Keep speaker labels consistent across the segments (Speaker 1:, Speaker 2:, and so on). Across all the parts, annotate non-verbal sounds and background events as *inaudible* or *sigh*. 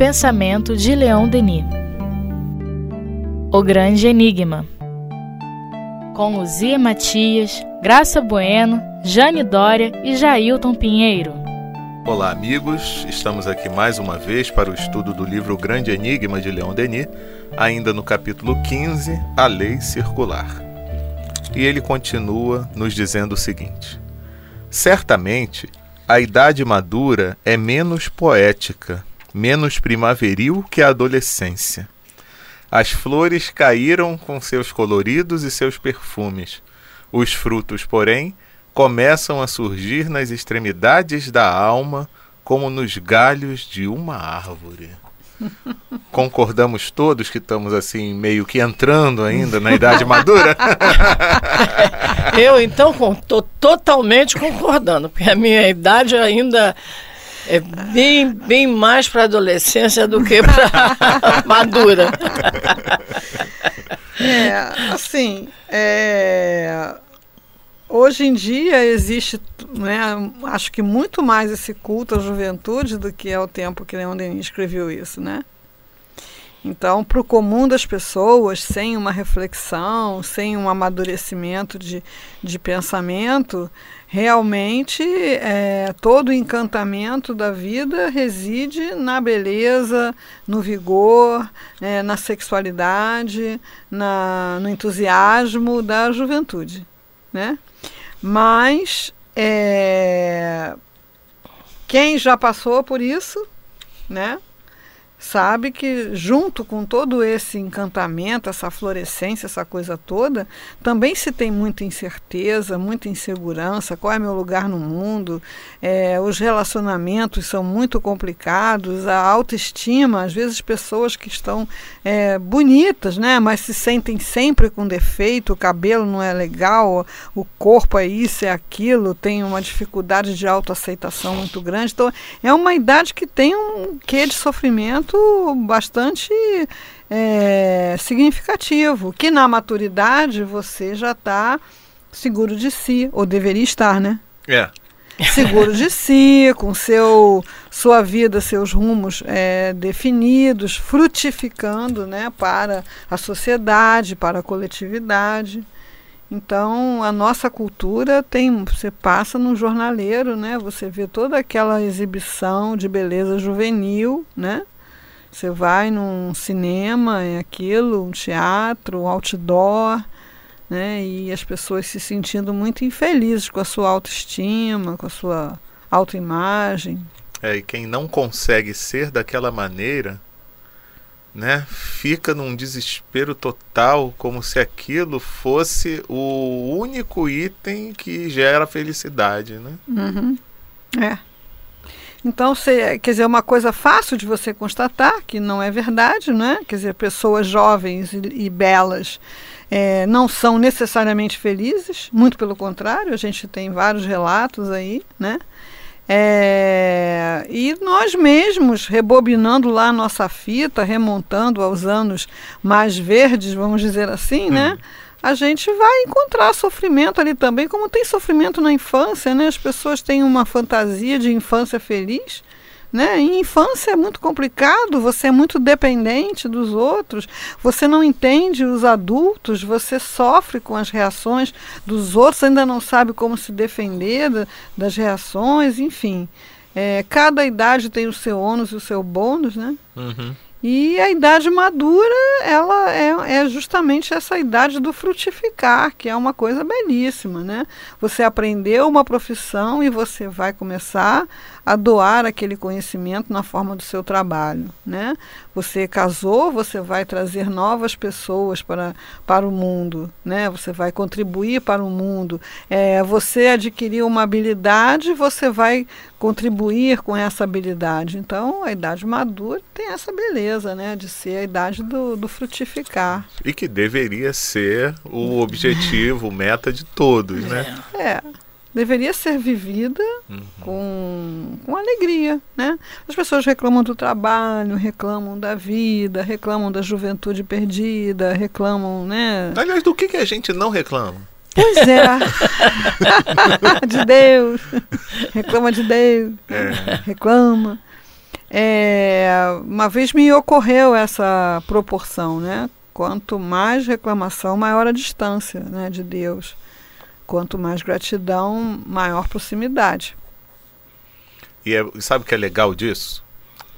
Speaker 1: pensamento de Leon Denis. O Grande Enigma. Com Luzia Matias, Graça Bueno, Jane Dória e Jailton Pinheiro.
Speaker 2: Olá, amigos. Estamos aqui mais uma vez para o estudo do livro O Grande Enigma de Leon Denis, ainda no capítulo 15, A Lei Circular. E ele continua nos dizendo o seguinte: Certamente, a idade madura é menos poética, menos primaveril que a adolescência. As flores caíram com seus coloridos e seus perfumes. Os frutos, porém, começam a surgir nas extremidades da alma, como nos galhos de uma árvore. *laughs* Concordamos todos que estamos assim, meio que entrando ainda na idade madura? *laughs*
Speaker 3: Eu, então, estou totalmente concordando, porque a minha idade ainda é bem, bem mais para adolescência do que para *laughs* madura.
Speaker 4: É, assim, é, hoje em dia existe, né, acho que muito mais esse culto à juventude do que é o tempo que Leon Denis escreveu isso, né? Então, para o comum das pessoas, sem uma reflexão, sem um amadurecimento de, de pensamento, realmente é, todo o encantamento da vida reside na beleza, no vigor, é, na sexualidade, na, no entusiasmo da juventude. Né? Mas é, quem já passou por isso, né? Sabe que junto com todo esse encantamento, essa florescência, essa coisa toda, também se tem muita incerteza, muita insegurança, qual é meu lugar no mundo, é, os relacionamentos são muito complicados, a autoestima, às vezes pessoas que estão é, bonitas, né, mas se sentem sempre com defeito, o cabelo não é legal, o corpo é isso, é aquilo, tem uma dificuldade de autoaceitação muito grande, então é uma idade que tem um quê de sofrimento bastante é, significativo, que na maturidade você já está seguro de si, ou deveria estar, né?
Speaker 2: É.
Speaker 4: Seguro de si, com seu, sua vida, seus rumos é, definidos, frutificando né, para a sociedade, para a coletividade. Então, a nossa cultura tem, você passa no jornaleiro, né? Você vê toda aquela exibição de beleza juvenil, né? Você vai num cinema, é aquilo, um teatro, um outdoor, né? E as pessoas se sentindo muito infelizes com a sua autoestima, com a sua autoimagem.
Speaker 2: É, e quem não consegue ser daquela maneira, né, fica num desespero total, como se aquilo fosse o único item que gera felicidade, né?
Speaker 4: Uhum. É. Então, você, quer dizer, é uma coisa fácil de você constatar que não é verdade, né? Quer dizer, pessoas jovens e, e belas é, não são necessariamente felizes, muito pelo contrário, a gente tem vários relatos aí, né? É, e nós mesmos, rebobinando lá a nossa fita, remontando aos anos mais verdes, vamos dizer assim, né? Uhum a gente vai encontrar sofrimento ali também, como tem sofrimento na infância, né? As pessoas têm uma fantasia de infância feliz, né? Em infância é muito complicado, você é muito dependente dos outros, você não entende os adultos, você sofre com as reações dos outros, ainda não sabe como se defender da, das reações, enfim. É, cada idade tem o seu ônus e o seu bônus, né? Uhum. E a idade madura, ela é, é, justamente essa idade do frutificar, que é uma coisa belíssima, né? Você aprendeu uma profissão e você vai começar a doar aquele conhecimento na forma do seu trabalho, né? Você casou, você vai trazer novas pessoas para, para o mundo, né? Você vai contribuir para o mundo. É, você adquiriu uma habilidade, você vai contribuir com essa habilidade. Então, a idade madura tem essa beleza, né? De ser a idade do, do frutificar.
Speaker 2: E que deveria ser o objetivo, meta de todos, né?
Speaker 4: É deveria ser vivida uhum. com, com alegria, né? As pessoas reclamam do trabalho, reclamam da vida, reclamam da juventude perdida, reclamam, né?
Speaker 2: Aliás, do que, que a gente não reclama?
Speaker 4: Pois é. *laughs* de Deus. Reclama de Deus. É. Reclama. É, uma vez me ocorreu essa proporção, né? Quanto mais reclamação, maior a distância né, de Deus. Quanto mais gratidão, maior proximidade.
Speaker 2: E é, sabe o que é legal disso?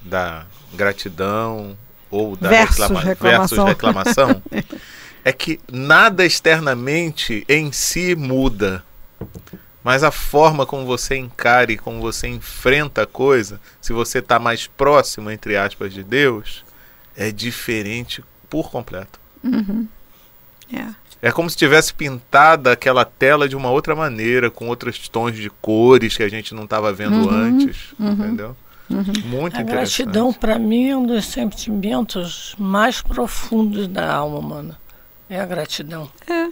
Speaker 2: Da gratidão ou da
Speaker 4: Versus
Speaker 2: reclama-
Speaker 4: reclamação.
Speaker 2: versus reclamação? *laughs* é que nada externamente em si muda. Mas a forma como você encara e como você enfrenta a coisa, se você está mais próximo, entre aspas, de Deus, é diferente por completo.
Speaker 4: É.
Speaker 2: É como se tivesse pintada aquela tela de uma outra maneira, com outros tons de cores que a gente não estava vendo antes, entendeu? Muito
Speaker 3: A
Speaker 2: interessante.
Speaker 3: gratidão, para mim, é um dos sentimentos mais profundos da alma humana. É a gratidão.
Speaker 4: É.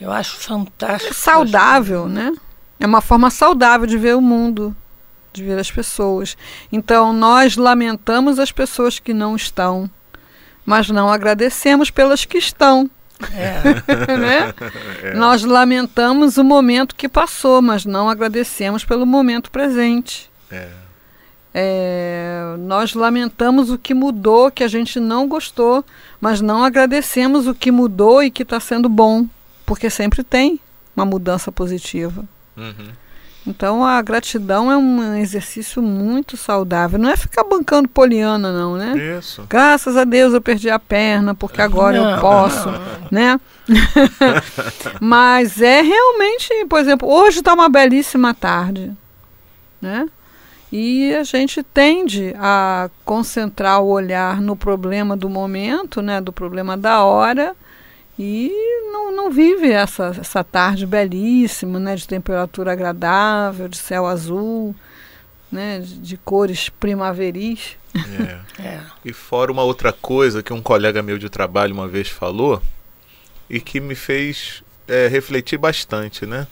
Speaker 3: Eu acho fantástico.
Speaker 4: É saudável, né? É uma forma saudável de ver o mundo, de ver as pessoas. Então, nós lamentamos as pessoas que não estão, mas não agradecemos pelas que estão.
Speaker 3: É, *laughs*
Speaker 4: né? *laughs* Nós lamentamos o momento que passou, mas não agradecemos pelo momento presente.
Speaker 2: É.
Speaker 4: É, nós lamentamos o que mudou, que a gente não gostou, mas não agradecemos o que mudou e que está sendo bom, porque sempre tem uma mudança positiva.
Speaker 2: Uhum.
Speaker 4: Então a gratidão é um exercício muito saudável. Não é ficar bancando poliana, não, né?
Speaker 2: Isso.
Speaker 4: Graças a Deus eu perdi a perna, porque agora eu
Speaker 3: Não,
Speaker 4: posso,
Speaker 3: não. *laughs*
Speaker 4: né? *laughs* Mas é realmente, por exemplo, hoje está uma belíssima tarde, né? E a gente tende a concentrar o olhar no problema do momento, né? Do problema da hora e não, não vive essa, essa tarde belíssima, né? De temperatura agradável, de céu azul, né? De, de cores primaveris.
Speaker 2: É.
Speaker 3: é.
Speaker 2: E fora uma outra coisa que um colega meu de trabalho uma vez falou e que me fez é, refletir bastante, né?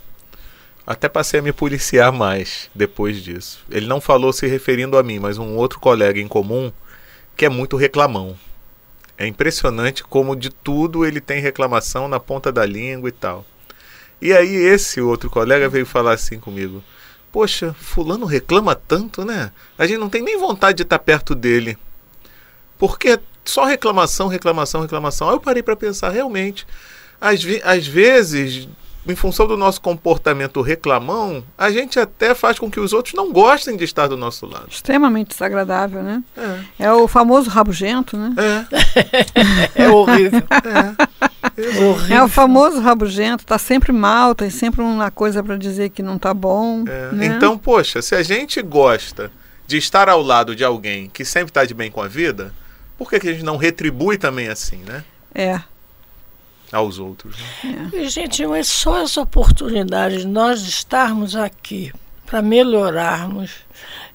Speaker 2: Até passei a me policiar mais depois disso. Ele não falou se referindo a mim, mas um outro colega em comum que é muito reclamão. É impressionante como de tudo ele tem reclamação na ponta da língua e tal. E aí esse outro colega veio falar assim comigo: Poxa, fulano reclama tanto, né? A gente não tem nem vontade de estar perto dele. Porque só reclamação, reclamação, reclamação. Aí eu parei para pensar, realmente, às, às vezes, em função do nosso comportamento reclamão, a gente até faz com que os outros não gostem de estar do nosso lado.
Speaker 4: Extremamente desagradável, né?
Speaker 2: É,
Speaker 4: É o famoso rabugento, né?
Speaker 2: é, *laughs*
Speaker 3: É horrível.
Speaker 2: é.
Speaker 3: horrível.
Speaker 4: É o famoso rabugento, tá sempre mal, tem sempre uma coisa para dizer que não tá bom.
Speaker 2: É.
Speaker 4: né?
Speaker 2: Então, poxa, se a gente gosta de estar ao lado de alguém que sempre está de bem com a vida, por que, que a gente não retribui também assim, né?
Speaker 4: É.
Speaker 2: Aos outros. né?
Speaker 3: E, gente, mas só essa oportunidade de nós estarmos aqui para melhorarmos,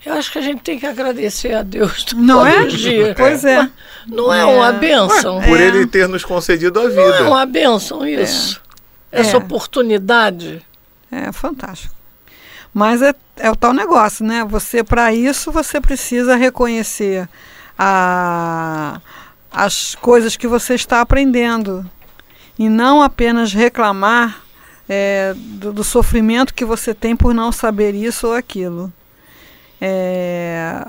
Speaker 3: eu acho que a gente tem que agradecer a Deus *laughs* todos
Speaker 4: Não é?
Speaker 3: os dias.
Speaker 4: Pois é.
Speaker 3: Não é,
Speaker 4: É.
Speaker 3: uma benção?
Speaker 2: Por
Speaker 4: É.
Speaker 2: ele ter nos concedido a
Speaker 3: Não é
Speaker 2: vida.
Speaker 3: uma benção isso? Essa
Speaker 4: É.
Speaker 3: oportunidade.
Speaker 4: É fantástico. Mas é, é o tal negócio, né? Você, para isso, você precisa reconhecer a, as coisas que você está aprendendo. E não apenas reclamar é, do, do sofrimento que você tem por não saber isso ou aquilo. É,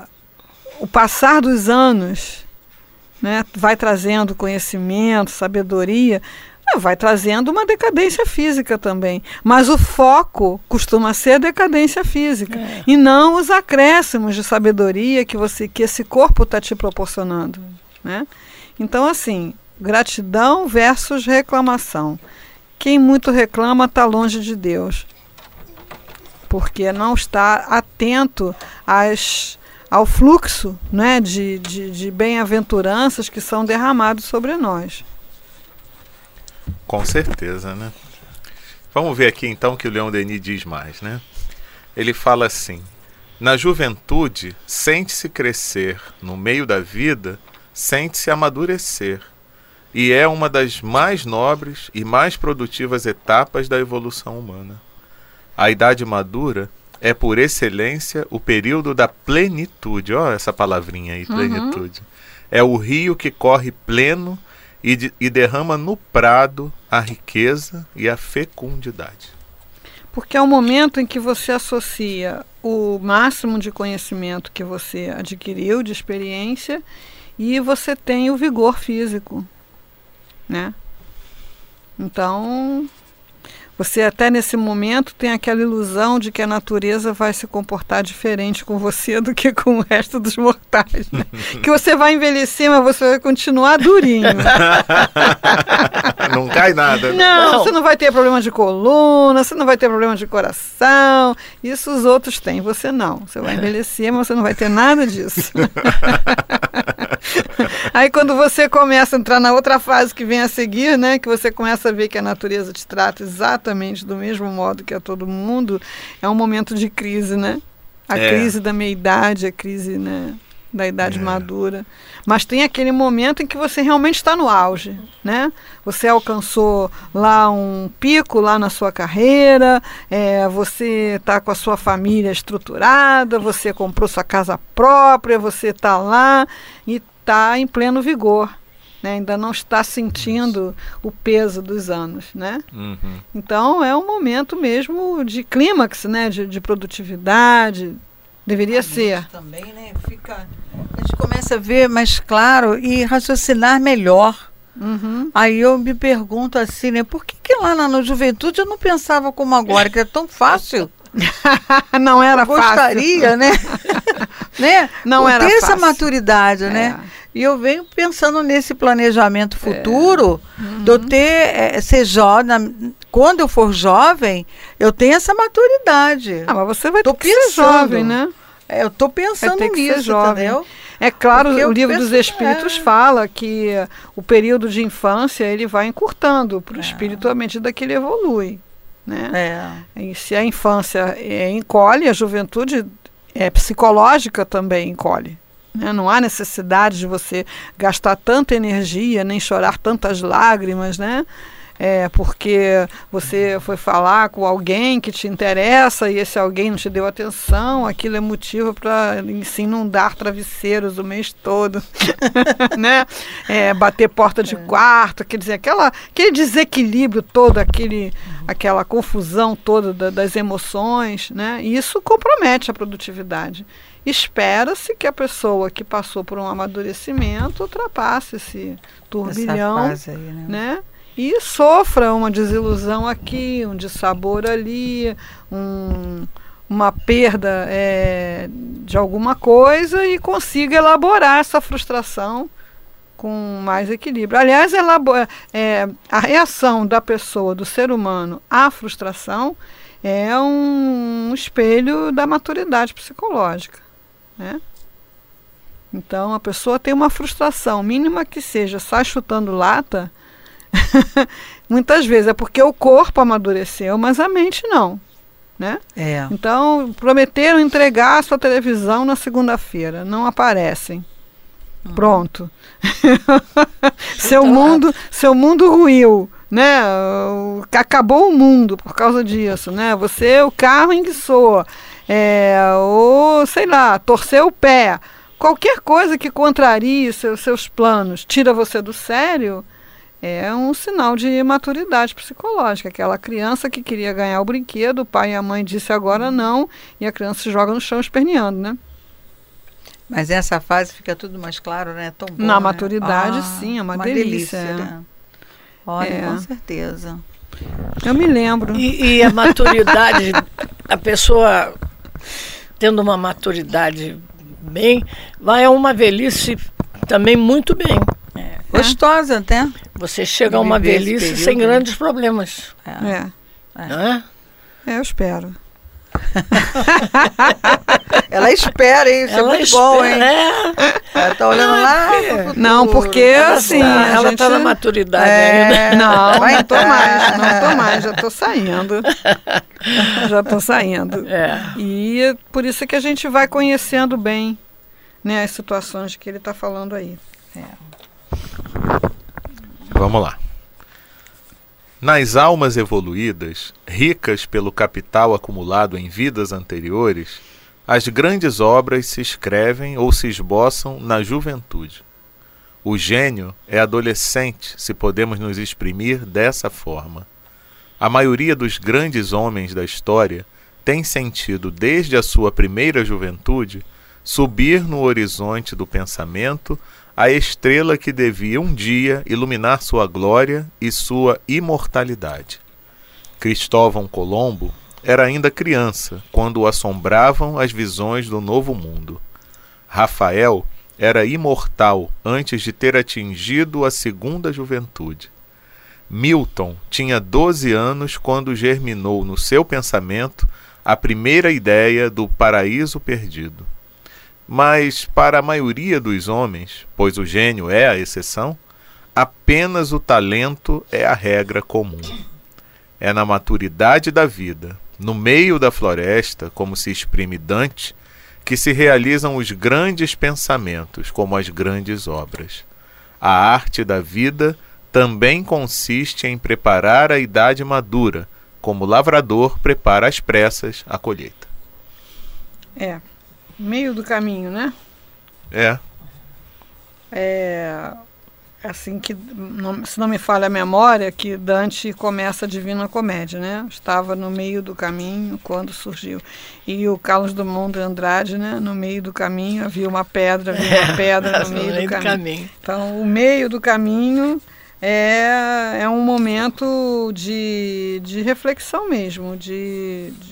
Speaker 4: o passar dos anos né, vai trazendo conhecimento, sabedoria, é, vai trazendo uma decadência física também. Mas o foco costuma ser a decadência física
Speaker 3: É.
Speaker 4: e não os acréscimos de sabedoria que você que esse corpo está te proporcionando, né? Então assim, gratidão versus reclamação. Quem muito reclama está longe de Deus, porque não está atento às ao fluxo né, de, de, de bem-aventuranças que são derramados sobre nós.
Speaker 2: Com certeza, né? Vamos ver aqui então o que o Leão Denis diz mais, né? Ele fala assim: Na juventude, sente-se crescer, no meio da vida, sente-se amadurecer. E é uma das mais nobres e mais produtivas etapas da evolução humana. A idade madura é, por excelência, o período da plenitude. Olha essa palavrinha aí, plenitude. É o rio que corre pleno e, de- e derrama no prado a riqueza e a fecundidade.
Speaker 4: Porque é o momento em que você associa o máximo de conhecimento que você adquiriu, de experiência, e você tem o vigor físico, né? Então, você até nesse momento tem aquela ilusão de que a natureza vai se comportar diferente com você do que com o resto dos mortais. Né? *laughs* que você vai envelhecer, mas você vai continuar durinho. *laughs*
Speaker 2: não cai nada.
Speaker 4: Né? Não, não, você não vai ter problema de coluna, você não vai ter problema de coração. Isso os outros têm, você não. Você vai envelhecer, mas você não vai ter nada disso. *laughs* Aí quando você começa a entrar na outra fase que vem a seguir, né, que você começa a ver que a natureza te trata exatamente do mesmo modo que a todo mundo, é um momento de crise, né? A é. crise da meia-idade, a crise, né, da idade é. madura. Mas tem aquele momento em que você realmente está no auge, né? Você alcançou lá um pico lá na sua carreira, é, você está com a sua família estruturada, você comprou sua casa própria, você está lá e está em pleno vigor. Né? Ainda não está sentindo o peso dos anos. Né? Uhum. Então é um momento mesmo de clímax, né? de, de produtividade. Deveria a ser.
Speaker 5: Também, né? Fica, a gente começa a ver mais claro e raciocinar melhor. Uhum. Aí eu me pergunto assim, né? Por que, que lá na, na juventude eu não pensava como agora, que é tão fácil? *laughs*
Speaker 4: não era fácil.
Speaker 5: Gostaria, né? *laughs* né?
Speaker 4: Não
Speaker 5: Por
Speaker 4: era
Speaker 5: ter
Speaker 4: fácil.
Speaker 5: essa maturidade, né? é. né? E eu venho pensando nesse planejamento futuro, é. uhum. de eu ter, é, ser jovem, quando eu for jovem, eu tenho essa maturidade.
Speaker 4: Ah, mas você vai tô ter que pensando, ser jovem, né?
Speaker 5: É, eu estou pensando nisso, jovem. entendeu?
Speaker 4: É claro, Porque o livro dos Espíritos é. fala que o período de infância ele vai encurtando para o é. espírito à medida que ele evolui. Né? É. E se a infância é, encolhe, a juventude é psicológica também encolhe. Né? Não há necessidade de você gastar tanta energia, nem chorar tantas lágrimas, né? É, porque você foi falar com alguém que te interessa e esse alguém não te deu atenção, aquilo é motivo para se inundar travesseiros o mês todo, *laughs* né? É, bater porta de é. quarto, quer dizer, aquela, aquele desequilíbrio todo, aquele, aquela confusão toda da, das emoções, né? E isso compromete a produtividade. Espera-se que a pessoa que passou por um amadurecimento ultrapasse esse turbilhão, aí, né? né? E sofra uma desilusão aqui, um dissabor ali, um, uma perda é, de alguma coisa e consiga elaborar essa frustração com mais equilíbrio. Aliás, elabora, é, a reação da pessoa, do ser humano à frustração é um espelho da maturidade psicológica. Né? Então a pessoa tem uma frustração, mínima que seja, sai chutando lata, *laughs* muitas vezes é porque o corpo amadureceu, mas a mente não. Né?
Speaker 5: É.
Speaker 4: Então, prometeram entregar a sua televisão na segunda-feira, não aparecem. Hum. Pronto. *laughs* seu então, mundo, seu mundo ruiu, né? Acabou o mundo por causa disso, né? Você, o carro enguiçou é, ou sei lá, torcer o pé, qualquer coisa que contrarie seus, seus planos, tira você do sério, é um sinal de maturidade psicológica. Aquela criança que queria ganhar o brinquedo, o pai e a mãe disse agora não, e a criança se joga no chão esperneando, né?
Speaker 5: Mas essa fase fica tudo mais claro, né? Tão bom,
Speaker 4: Na
Speaker 5: né?
Speaker 4: maturidade, ah, sim, é uma, uma delícia. delícia
Speaker 5: é. né? Olha, é. com certeza.
Speaker 4: Eu me lembro.
Speaker 3: E, e a maturidade, *laughs* a pessoa tendo uma maturidade bem, vai a uma velhice também muito bem.
Speaker 5: É. Gostosa até.
Speaker 3: Você chega a uma velhice sem grandes problemas.
Speaker 4: É. É. é. Eu espero. *laughs*
Speaker 5: Ela espera, hein? Isso é ela é muito espera, bom, hein? É. Ela tá olhando lá.
Speaker 4: É. Não, porque ela assim.
Speaker 3: Tá, ela gente... tá na maturidade
Speaker 4: é, ainda. *laughs* Não, Vai não tô mais, não tô mais, já tô saindo. *laughs* já tô saindo.
Speaker 3: É.
Speaker 4: E por isso que a gente vai conhecendo bem né, as situações que ele está falando aí. É.
Speaker 2: Vamos lá. Nas almas evoluídas, ricas pelo capital acumulado em vidas anteriores, as grandes obras se escrevem ou se esboçam na juventude. O gênio é adolescente, se podemos nos exprimir dessa forma. A maioria dos grandes homens da história tem sentido, desde a sua primeira juventude, subir no horizonte do pensamento a estrela que devia um dia iluminar sua glória e sua imortalidade. Cristóvão Colombo era ainda criança quando o assombravam as visões do Novo Mundo. Rafael era imortal antes de ter atingido a segunda juventude. Milton tinha doze anos quando germinou no seu pensamento a primeira ideia do paraíso perdido. Mas, para a maioria dos homens, pois o gênio é a exceção, apenas o talento é a regra comum. É na maturidade da vida, no meio da floresta, como se exprime Dante, que se realizam os grandes pensamentos, como as grandes obras. A arte da vida também consiste em preparar a idade madura, como o lavrador prepara às pressas a colheita.
Speaker 4: É, meio do caminho, né?
Speaker 2: É.
Speaker 4: É assim que, não, se não me falha a memória, que Dante começa a Divina Comédia, né? Estava no meio do caminho quando surgiu. E o Carlos Drummond de Andrade, né? No meio do caminho havia uma pedra, havia uma *laughs* pedra no meio, do, caminho. caminho. Então, o meio do caminho é, é um momento de, de reflexão mesmo, de, de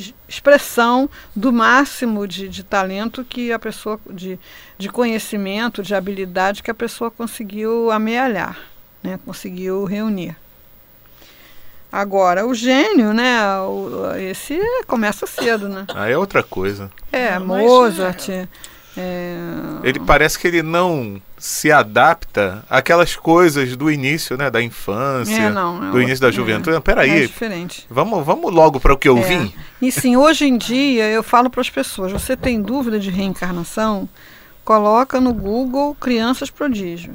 Speaker 4: de expressão do máximo de, de talento que a pessoa, de, de conhecimento, de habilidade que a pessoa conseguiu amealhar, né? conseguiu reunir. Agora, o gênio, né? O, esse começa cedo, né?
Speaker 2: Aí é outra coisa.
Speaker 4: É, Mozart. É, é...
Speaker 2: Ele parece que ele não se adapta àquelas coisas do início, né, da infância, é, não, é do outro, início da juventude. É, peraí, é
Speaker 4: diferente.
Speaker 2: Vamos, vamos logo para o que eu é. vim.
Speaker 4: E sim, hoje em dia eu falo para as pessoas: você tem dúvida de reencarnação? Coloca no Google crianças prodígio.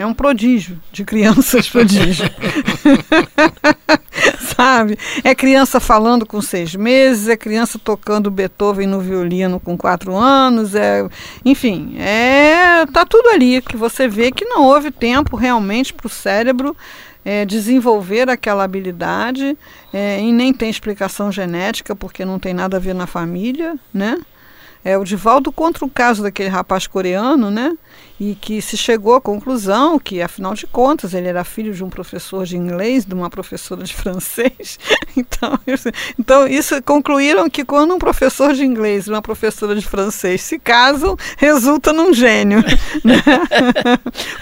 Speaker 4: É um prodígio de crianças *laughs* prodígio. *laughs* Sabe? É criança falando com seis meses, é criança tocando Beethoven no violino com quatro anos, é, enfim, é tá tudo ali que você vê que não houve tempo realmente para o cérebro é, desenvolver aquela habilidade é, e nem tem explicação genética porque não tem nada a ver na família, né? É o Divaldo contra o caso daquele rapaz coreano, né? E que se chegou à conclusão que, afinal de contas, ele era filho de um professor de inglês, de uma professora de *laughs* francês. Então, então isso concluíram que quando um professor de inglês e uma professora de francês se casam, resulta num gênio. *laughs* Né?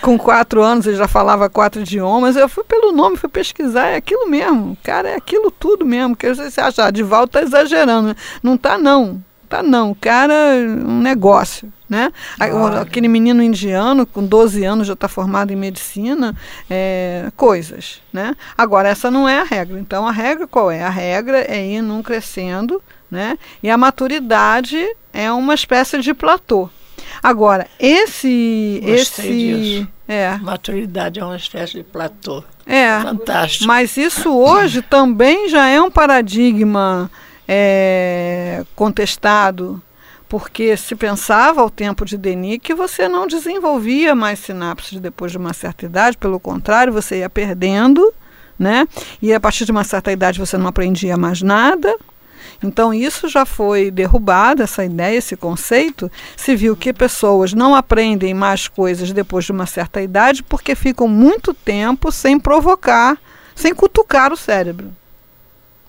Speaker 4: Com quatro anos ele já falava quatro idiomas. Eu fui pelo nome, fui pesquisar, é aquilo mesmo. Cara, é aquilo tudo mesmo. Que você acha, ah, de volta tá exagerando. Não tá, não. Tá não, cara um negócio, né? Claro. Aquele menino indiano com 12 anos já está formado em medicina, é, coisas, né? Agora essa não é a regra. Então a regra qual é? A regra é ir num crescendo, né? E a maturidade é uma espécie de platô. Agora esse
Speaker 3: Gostei
Speaker 4: esse
Speaker 3: disso. é maturidade é uma espécie de platô.
Speaker 4: É.
Speaker 3: Fantástico.
Speaker 4: Mas isso hoje também já é um paradigma é, contestado, porque se pensava ao tempo de Denis que você não desenvolvia mais sinapses depois de uma certa idade, pelo contrário, você ia perdendo, né? E a partir de uma certa idade você não aprendia mais nada. Então isso já foi derrubado, essa ideia, esse conceito. Se viu que pessoas não aprendem mais coisas depois de uma certa idade porque ficam muito tempo sem provocar, sem cutucar o cérebro,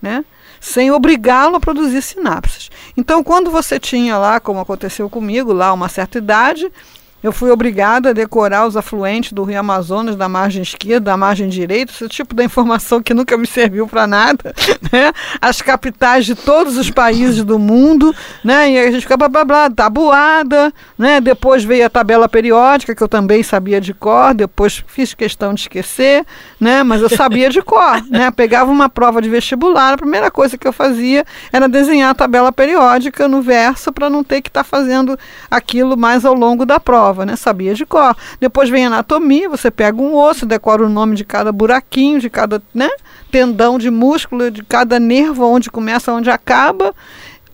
Speaker 4: né? Sem obrigá-lo a produzir sinapses. Então, quando você tinha lá, como aconteceu comigo, lá uma certa idade, eu fui obrigada a decorar os afluentes do Rio Amazonas da margem esquerda, da margem direita, esse tipo de informação que nunca me serviu para nada, *laughs* né? As capitais de todos os países do mundo, né? E a gente fica blá blá blá, tabuada, né? Depois veio a tabela periódica, que eu também sabia de cor, depois fiz questão de esquecer, né? Mas eu sabia de cor, *laughs* né? Pegava uma prova de vestibular, a primeira coisa que eu fazia era desenhar a tabela periódica no verso para não ter que estar tá fazendo aquilo mais ao longo da prova prova, né? Sabia de cor. Depois vem anatomia, você pega um osso, decora o nome de cada buraquinho, de cada né, tendão de músculo, de cada nervo, onde começa, onde acaba.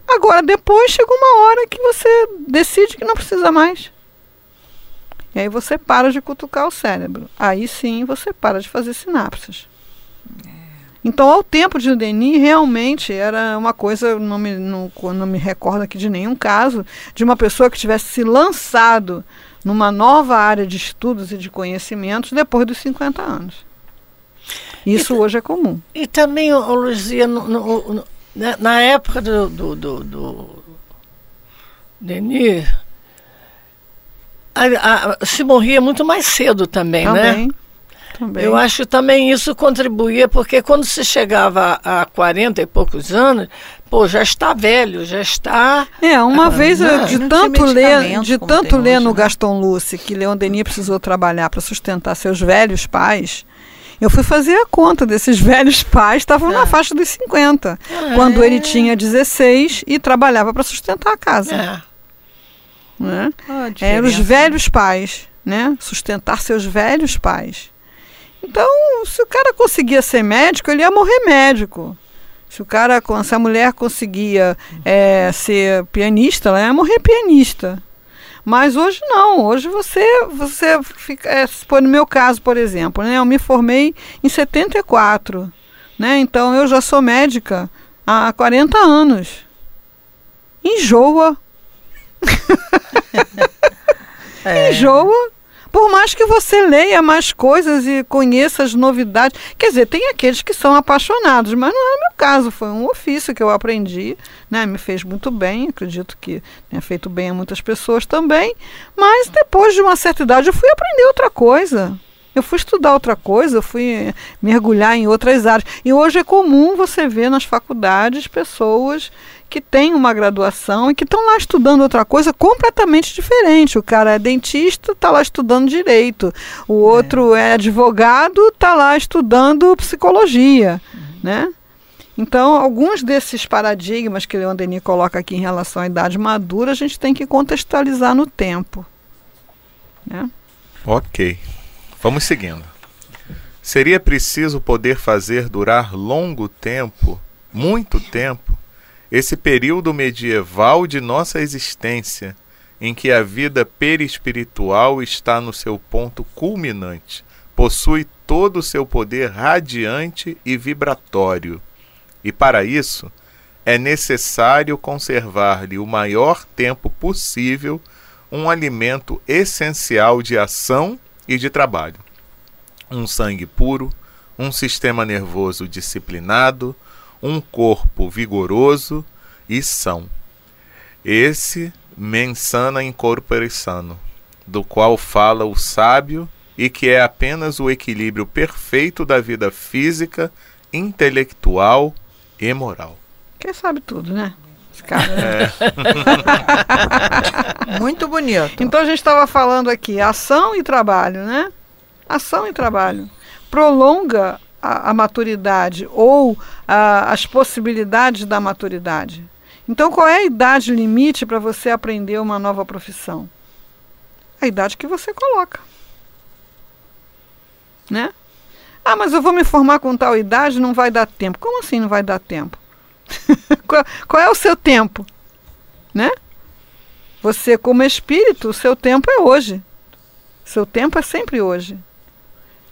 Speaker 4: Agora, depois chega uma hora que você decide que não precisa mais. E aí você para de cutucar o cérebro. Aí sim você para de fazer sinapses. Então, ao tempo de Denis, realmente era uma coisa, não me, não, não me recordo aqui de nenhum caso, de uma pessoa que tivesse se lançado numa nova área de estudos e de conhecimentos depois dos 50 anos. Isso e, hoje é comum.
Speaker 3: E também, Luzia, no, no, no, na época do, do, do, do Denis, a, a, se morria muito mais cedo também,
Speaker 4: também.
Speaker 3: né? Também. Eu acho que também isso contribuía, porque quando se chegava a 40 e poucos anos, pô, já está velho, já está.
Speaker 4: É, uma ah, vez não, de tanto ler, de tanto ler hoje, no né? Gaston Luce que Leon Denis precisou trabalhar para sustentar seus velhos pais. Eu fui fazer a conta desses *laughs* velhos pais, estavam na é. faixa dos 50, ah, quando é. ele tinha 16 e trabalhava para sustentar a casa. É. Né? Oh, Eram os velhos pais, né? Sustentar seus velhos pais. Então, se o cara conseguia ser médico, ele ia morrer médico. Se o cara, se a mulher conseguia é, ser pianista, ela ia morrer pianista. Mas hoje não, hoje você, você fica, é, no meu caso, por exemplo, né, eu me formei em 74, né, então eu já sou médica há 40 anos. Enjoa. *laughs* é. Enjoa por mais que você leia mais coisas e conheça as novidades. Quer dizer, tem aqueles que são apaixonados, mas não é o meu caso. Foi um ofício que eu aprendi, né? me fez muito bem. Acredito que tenha feito bem a muitas pessoas também. Mas depois de uma certa idade, eu fui aprender outra coisa. Eu fui estudar outra coisa, eu fui mergulhar em outras áreas. E hoje é comum você ver nas faculdades pessoas que têm uma graduação e que estão lá estudando outra coisa completamente diferente. O cara é dentista, está lá estudando direito. O outro é, é advogado, está lá estudando psicologia, uhum. né? Então, alguns desses paradigmas que Leon Denis coloca aqui em relação à idade madura, a gente tem que contextualizar no tempo. Né?
Speaker 2: Ok. Vamos seguindo. Seria preciso poder fazer durar longo tempo, muito tempo, esse período medieval de nossa existência, em que a vida perispiritual está no seu ponto culminante, possui todo o seu poder radiante e vibratório. E para isso, é necessário conservar-lhe o maior tempo possível um alimento essencial de ação e de trabalho. Um sangue puro, um sistema nervoso disciplinado, um corpo vigoroso e são. Esse mensana incorpore sano, do qual fala o sábio e que é apenas o equilíbrio perfeito da vida física, intelectual e moral.
Speaker 4: Quem sabe tudo, né? Cara.
Speaker 5: É. *laughs* Muito bonito.
Speaker 4: Então a gente estava falando aqui ação e trabalho, né? Ação e trabalho. Prolonga a, a maturidade ou a, as possibilidades da maturidade. Então, qual é a idade limite para você aprender uma nova profissão? A idade que você coloca. Né? Ah, mas eu vou me formar com tal idade, não vai dar tempo. Como assim não vai dar tempo? *laughs* qual, qual, é o seu tempo? Né? Você, como espírito, o seu tempo é hoje. Seu tempo é sempre hoje.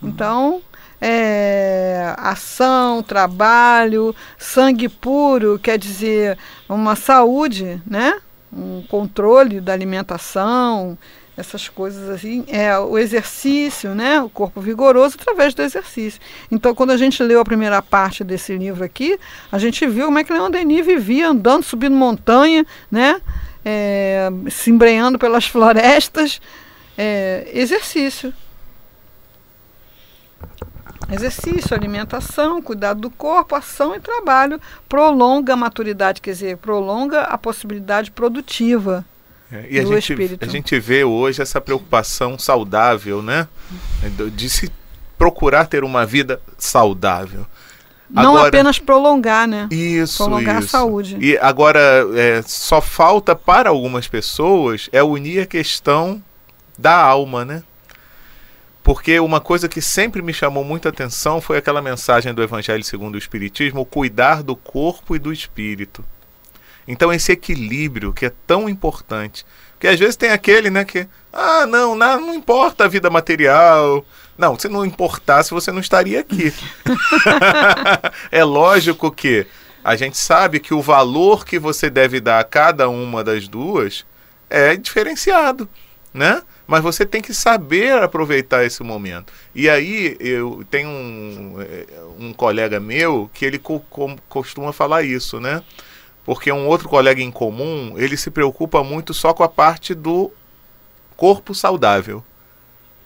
Speaker 4: Então, é, ação, trabalho, sangue puro, quer dizer, uma saúde, né? um controle da alimentação, essas coisas assim, é o exercício, né, o corpo vigoroso através do exercício. Então, quando a gente leu a primeira parte desse livro aqui, a gente viu como é que Leon Denis vivia andando, subindo montanha, né, é, se embrenhando pelas *laughs* florestas, é, exercício. Exercício, alimentação, cuidado do corpo, ação e trabalho prolonga a maturidade, quer dizer, prolonga a possibilidade produtiva
Speaker 2: e do a gente, espírito. A gente vê hoje essa preocupação saudável, né? De se procurar ter uma vida saudável.
Speaker 4: Não agora, apenas prolongar, né?
Speaker 2: Isso,
Speaker 4: prolongar
Speaker 2: isso.
Speaker 4: a saúde.
Speaker 2: E agora é, só falta para algumas pessoas é unir a questão da alma, né? Porque uma coisa que sempre me chamou muita atenção foi aquela mensagem do Evangelho segundo o Espiritismo, o cuidar do corpo e do espírito. Então esse equilíbrio que é tão importante, porque às vezes tem aquele, né, que ah, não, não, não importa a vida material, Não, se não importasse, você não estaria aqui. *laughs* é lógico que a gente sabe que o valor que você deve dar a cada uma das duas é diferenciado, né? Mas você tem que saber aproveitar esse momento. E aí eu tenho um, eh, um colega meu que ele co costuma falar isso, né? Porque um outro colega em comum, ele se preocupa muito só com a parte do corpo saudável,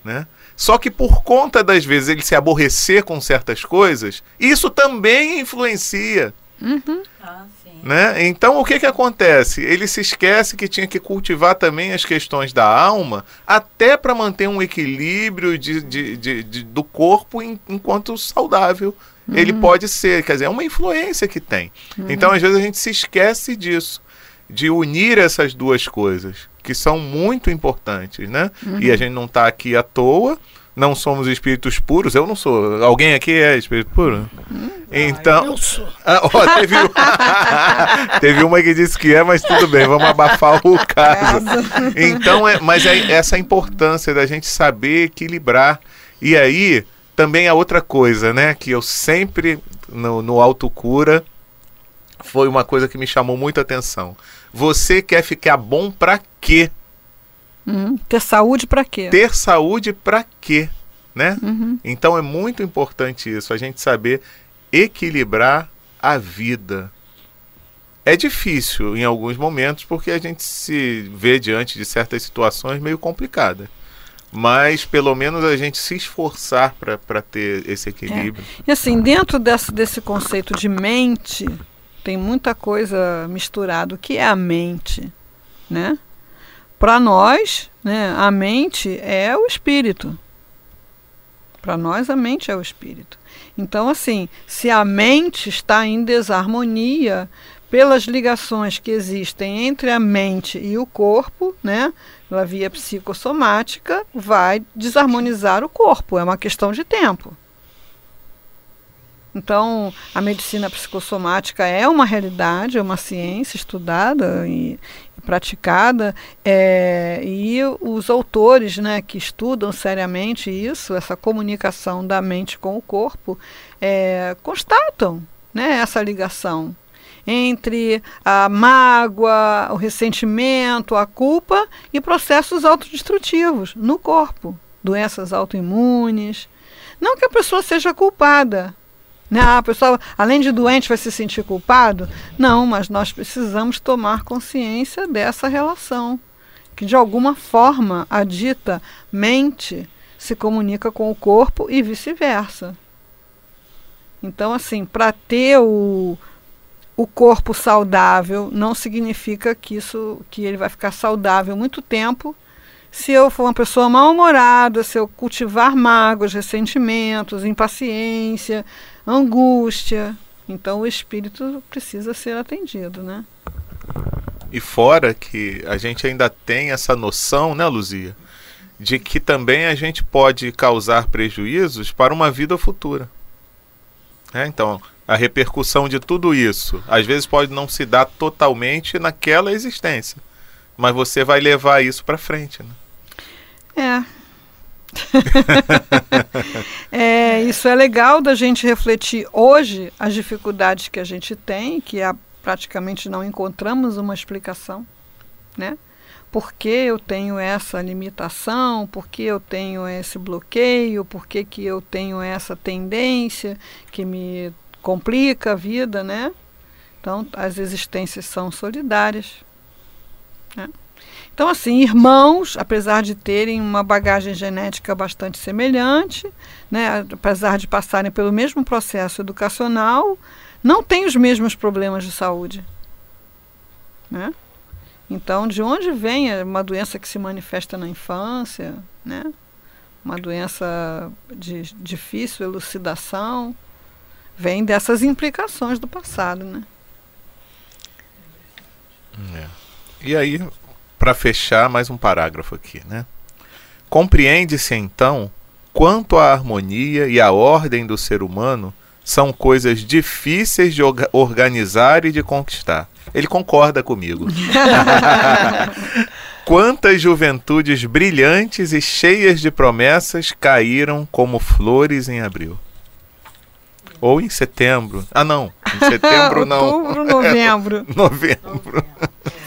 Speaker 2: né? Só que por conta das vezes ele se aborrecer com certas coisas, isso também influencia.
Speaker 5: Uhum. Ah,
Speaker 2: né? Então o que, que acontece? Ele se esquece que tinha que cultivar também as questões da alma, até para manter um equilíbrio de, de, de, de do corpo em, enquanto saudável. Uhum. Ele pode ser, quer dizer, é uma influência que tem. Uhum. Então, às vezes, a gente se esquece disso, de unir essas duas coisas, que são muito importantes, né? E a uhum. gente não está aqui à toa, não somos espíritos puros. Eu não sou. Alguém aqui é espírito puro? Hum, então.
Speaker 3: eu sou. *laughs*
Speaker 2: Ah, ó, teve, *laughs* teve uma que disse que é, mas tudo bem, vamos abafar o *laughs* caso. Então, é, mas é essa importância da gente saber equilibrar. E aí, também a outra coisa, né, que eu sempre, no, no autocura, foi uma coisa que me chamou muita atenção. Você quer ficar bom para quê?
Speaker 4: Uhum. Ter saúde para quê?
Speaker 2: Ter saúde para quê? Né? Uhum. Então é muito importante isso, a gente saber equilibrar a vida. É difícil em alguns momentos porque a gente se vê diante de certas situações meio complicadas. Mas pelo menos a gente se esforçar para ter esse equilíbrio.
Speaker 4: É. E assim, dentro desse, desse conceito de mente, tem muita coisa misturada. O que é a mente? Né? Para nós, né, a mente é o espírito. Para nós, a mente é o espírito. Então, assim, se a mente está em desarmonia pelas ligações que existem entre a mente e o corpo, né, pela via psicossomática, vai desarmonizar o corpo. É uma questão de tempo. Então, a medicina psicossomática é uma realidade, é uma ciência estudada e, e praticada, é, e os autores né, que estudam seriamente isso, essa comunicação da mente com o corpo, é, constatam né, essa ligação entre a mágoa, o ressentimento, a culpa e processos autodestrutivos no corpo, doenças autoimunes. Não que a pessoa seja culpada, né? Ah, a pessoa, além de doente, vai se sentir culpado? Não, mas nós precisamos tomar consciência dessa relação, que de alguma forma a dita mente se comunica com o corpo e vice-versa. Então, assim, para ter o, o corpo saudável, não significa que isso que ele vai ficar saudável muito tempo. Se eu for uma pessoa mal-humorada, se eu cultivar mágoas, ressentimentos, impaciência, angústia. Então o espírito precisa ser atendido, né?
Speaker 2: E fora que a gente ainda tem essa noção, né, Luzia, de que também a gente pode causar prejuízos para uma vida futura. É, então, a repercussão de tudo isso, às vezes pode não se dar totalmente naquela existência, mas você vai levar isso para frente, né?
Speaker 4: É, *laughs* é, isso é legal da gente refletir hoje as dificuldades que a gente tem, que é, praticamente não encontramos uma explicação, né? Por que eu tenho essa limitação? Por que eu tenho esse bloqueio? Por que, que eu tenho essa tendência que me complica a vida, né? Então, as existências são solidárias. Né? Então, assim, irmãos, apesar de terem uma bagagem genética bastante semelhante, né, apesar de passarem pelo mesmo processo educacional, não têm os mesmos problemas de saúde. Né? Então, de onde vem uma doença que se manifesta na infância, né? uma doença de difícil elucidação, vem dessas implicações do passado. Né?
Speaker 2: É. E aí, para fechar mais um parágrafo aqui, né? Compreende-se então quanto a harmonia e a ordem do ser humano são coisas difíceis de organizar e de conquistar. Ele concorda comigo. *laughs* Quantas juventudes brilhantes e cheias de promessas caíram como flores em abril. Ou em setembro. Ah, não. Em *laughs* setembro não.
Speaker 4: Outubro, novembro. *laughs*
Speaker 2: Novembro.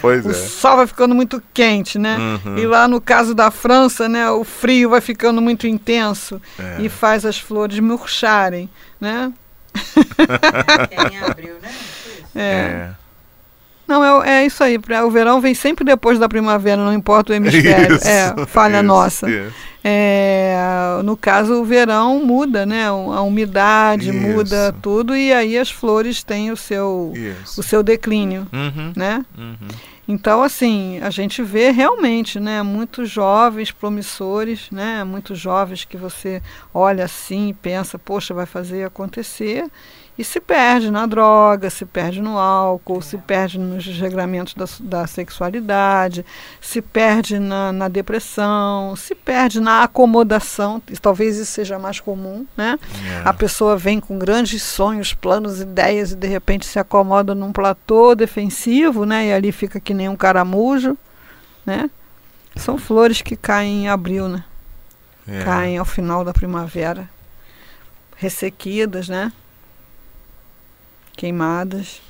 Speaker 2: Pois
Speaker 4: O
Speaker 2: é.
Speaker 4: sol vai ficando muito quente, né?
Speaker 2: Uhum.
Speaker 4: E lá no caso da França, né, o frio vai ficando muito intenso
Speaker 2: É.
Speaker 4: e faz as flores murcharem, né? *laughs*
Speaker 5: em abril, né?
Speaker 4: É.
Speaker 2: É.
Speaker 4: Não, é, é isso aí. pra- O verão vem sempre depois da primavera, não importa o hemisfério. *laughs*
Speaker 2: Isso,
Speaker 4: é, falha
Speaker 2: isso,
Speaker 4: nossa.
Speaker 2: isso.
Speaker 4: É, no caso, o verão muda, né? A umidade muda tudo e aí as flores têm o seu, o seu declínio,
Speaker 2: Uhum,
Speaker 4: né?
Speaker 2: uhum.
Speaker 4: Então, assim, a gente vê realmente, né, muitos jovens promissores, né, muitos jovens que você olha assim e pensa, poxa, vai fazer acontecer, e se perde na droga, se perde no álcool, se perde nos regramentos da, da sexualidade, se perde na, na depressão, se perde na acomodação, e talvez isso seja mais comum, né?
Speaker 2: É.
Speaker 4: A pessoa vem com grandes sonhos, planos, ideias e de repente se acomoda num platô defensivo, né? E ali fica que nem um caramujo, né? São flores que caem em abril, né?
Speaker 2: É.
Speaker 4: Caem ao final da primavera, ressequidas, né? Queimadas.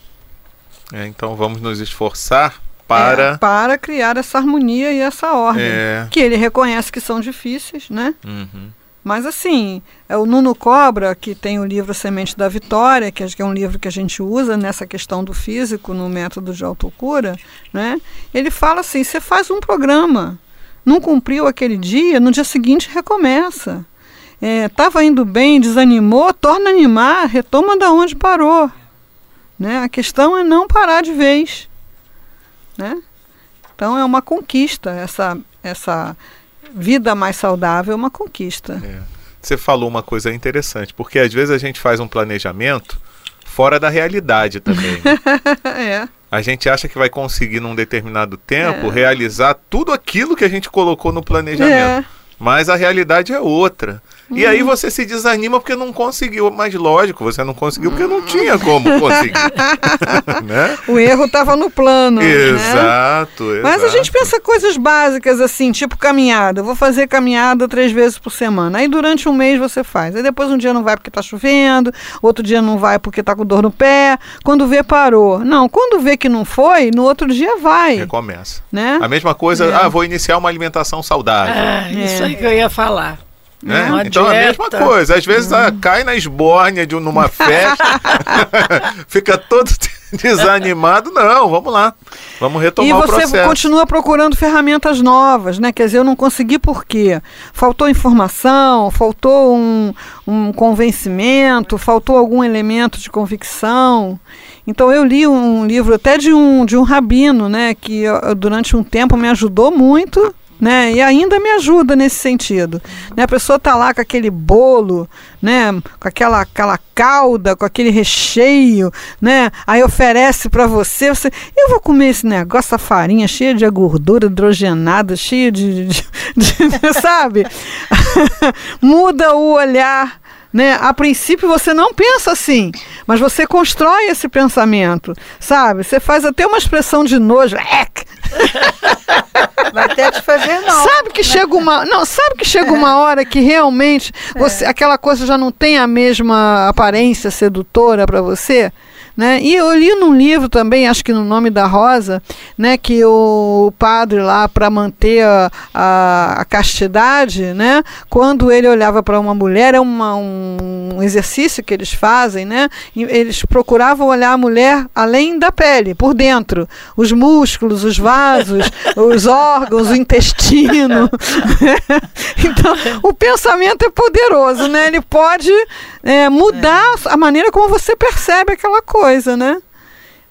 Speaker 2: É, então vamos nos esforçar para.
Speaker 4: É, para criar essa harmonia e essa ordem.
Speaker 2: É.
Speaker 4: Que ele reconhece que são difíceis, né?
Speaker 2: Uhum.
Speaker 4: Mas assim, é o Nuno Cobra, que tem o livro Semente da Vitória, que acho que é um livro que a gente usa nessa questão do físico, no método de autocura, né? Ele fala assim, você faz um programa, não cumpriu aquele dia, no dia seguinte recomeça. Estava indo bem, desanimou, torna a animar, retoma da onde parou. Né? A questão é não parar de vez. Né? Então é uma conquista, essa, essa vida mais saudável é uma conquista.
Speaker 2: É. Você falou uma coisa interessante, porque às vezes a gente faz um planejamento fora da realidade também. né? *laughs*
Speaker 4: é.
Speaker 2: A gente acha que vai conseguir num determinado tempo
Speaker 4: É.
Speaker 2: realizar tudo aquilo que a gente colocou no planejamento.
Speaker 4: É.
Speaker 2: Mas a realidade é outra. E aí você se desanima porque não conseguiu. Mas lógico, você não conseguiu porque não tinha como conseguir. *laughs* né?
Speaker 4: O erro estava no plano. né?
Speaker 2: Exato,
Speaker 4: Mas a
Speaker 2: exato.
Speaker 4: gente pensa coisas básicas assim, tipo caminhada. Eu vou fazer caminhada três vezes por semana. Aí durante um mês você faz. Aí depois um dia não vai porque está chovendo, outro dia não vai porque está com dor no pé. Quando vê, parou. Não, quando vê que não foi, no outro dia vai.
Speaker 2: Recomeça.
Speaker 4: Né?
Speaker 2: A mesma coisa,
Speaker 4: É.
Speaker 2: ah, vou iniciar uma alimentação saudável.
Speaker 3: Ah, isso
Speaker 4: É.
Speaker 3: aí que eu ia falar.
Speaker 2: Né?
Speaker 3: Uma
Speaker 2: Então a mesma
Speaker 3: dieta.
Speaker 2: coisa. Às vezes ah, cai na esbórnia de um- numa *laughs* festa, *laughs* fica todo *laughs* desanimado. Não, vamos lá. Vamos
Speaker 4: E
Speaker 2: retomar o
Speaker 4: você
Speaker 2: processo.
Speaker 4: continua procurando ferramentas novas, né? Quer dizer, eu não consegui por quê? Faltou informação, faltou um, um convencimento, faltou algum elemento de convicção. Então eu li um livro até de um, de um rabino, né? Que durante um tempo me ajudou muito. Né, e ainda me ajuda nesse sentido. Né, a pessoa está lá com aquele bolo, né, com aquela, aquela calda, com aquele recheio, né, aí oferece para você, você, eu vou comer esse negócio, essa farinha cheia de gordura hidrogenada, cheia de, de- de- *laughs* sabe? *laughs* Muda o olhar. Né? A princípio você não pensa assim, mas você constrói esse pensamento, sabe? Você faz até uma expressão de nojo! *laughs*
Speaker 5: Vai até te fazer não.
Speaker 4: Sabe que chega uma, não, sabe que chega uma hora que realmente você, aquela coisa já não tem a mesma aparência sedutora para você, né? E eu li num livro também, acho que no nome da Rosa, né, que o padre lá para manter a, a, a castidade, né, quando ele olhava para uma mulher, é uma, um exercício que eles fazem, né? Eles procuravam olhar a mulher além da pele, por dentro, os músculos, os vasos, *laughs* os órgãos, o intestino. *laughs* então, o pensamento é poderoso, né? Ele pode é, mudar a maneira como você percebe aquela coisa, né?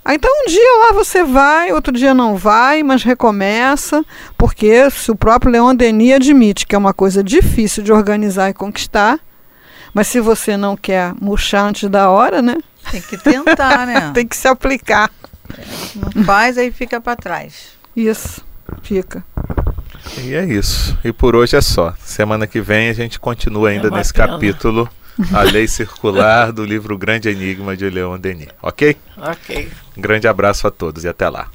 Speaker 4: Ah, Então um dia lá você vai, outro dia não vai, mas recomeça, porque se o próprio Leon Denis admite que é uma coisa difícil de organizar e conquistar, mas se você não quer murchar antes da hora, né?
Speaker 5: Tem que tentar, né? *laughs*
Speaker 4: Tem que se aplicar.
Speaker 5: Não faz, aí fica para trás.
Speaker 4: Isso, fica.
Speaker 2: E é isso. E por hoje é só. Semana que vem a gente continua ainda
Speaker 3: uma
Speaker 2: nesse
Speaker 3: pena.
Speaker 2: capítulo A Lei Circular do livro Grande Enigma de Leon Denis. Ok?
Speaker 3: Ok.
Speaker 2: Um grande abraço a todos e até lá.